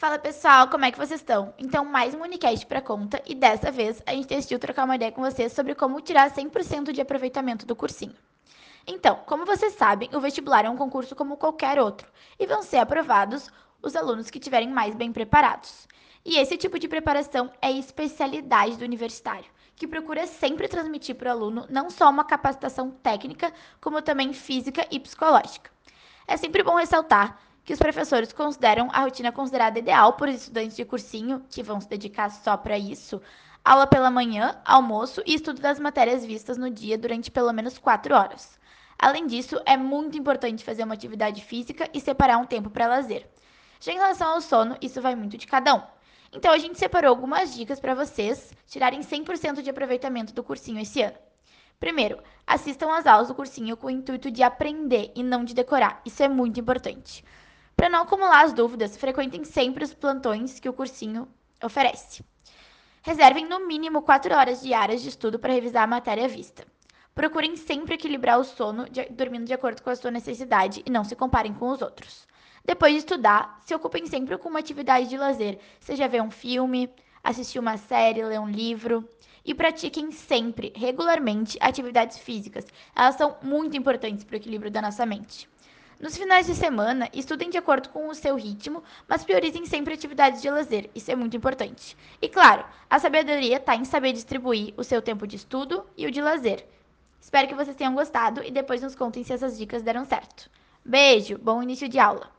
Fala pessoal, como é que vocês estão? Então, mais um Unicast para conta e dessa vez a gente decidiu trocar uma ideia com vocês sobre como tirar 100% de aproveitamento do cursinho. Então, como vocês sabem, o vestibular é um concurso como qualquer outro e vão ser aprovados os alunos que estiverem mais bem preparados. E esse tipo de preparação é especialidade do universitário, que procura sempre transmitir para o aluno não só uma capacitação técnica, como também física e psicológica. É sempre bom ressaltar que os professores consideram a rotina considerada ideal por estudantes de cursinho, que vão se dedicar só para isso, aula pela manhã, almoço e estudo das matérias vistas no dia durante pelo menos quatro horas. Além disso, é muito importante fazer uma atividade física e separar um tempo para lazer. Já em relação ao sono, isso vai muito de cada um. Então, a gente separou algumas dicas para vocês tirarem 100% de aproveitamento do cursinho esse ano. Primeiro, assistam às aulas do cursinho com o intuito de aprender e não de decorar. Isso é muito importante. Para não acumular as dúvidas, frequentem sempre os plantões que o cursinho oferece. Reservem no mínimo 4 horas diárias de estudo para revisar a matéria vista. Procurem sempre equilibrar o sono, de, dormindo de acordo com a sua necessidade e não se comparem com os outros. Depois de estudar, se ocupem sempre com uma atividade de lazer, seja ver um filme, assistir uma série, ler um livro. E pratiquem sempre, regularmente, atividades físicas. Elas são muito importantes para o equilíbrio da nossa mente. Nos finais de semana, estudem de acordo com o seu ritmo, mas priorizem sempre atividades de lazer, isso é muito importante. E claro, a sabedoria está em saber distribuir o seu tempo de estudo e o de lazer. Espero que vocês tenham gostado e depois nos contem se essas dicas deram certo. Beijo, bom início de aula!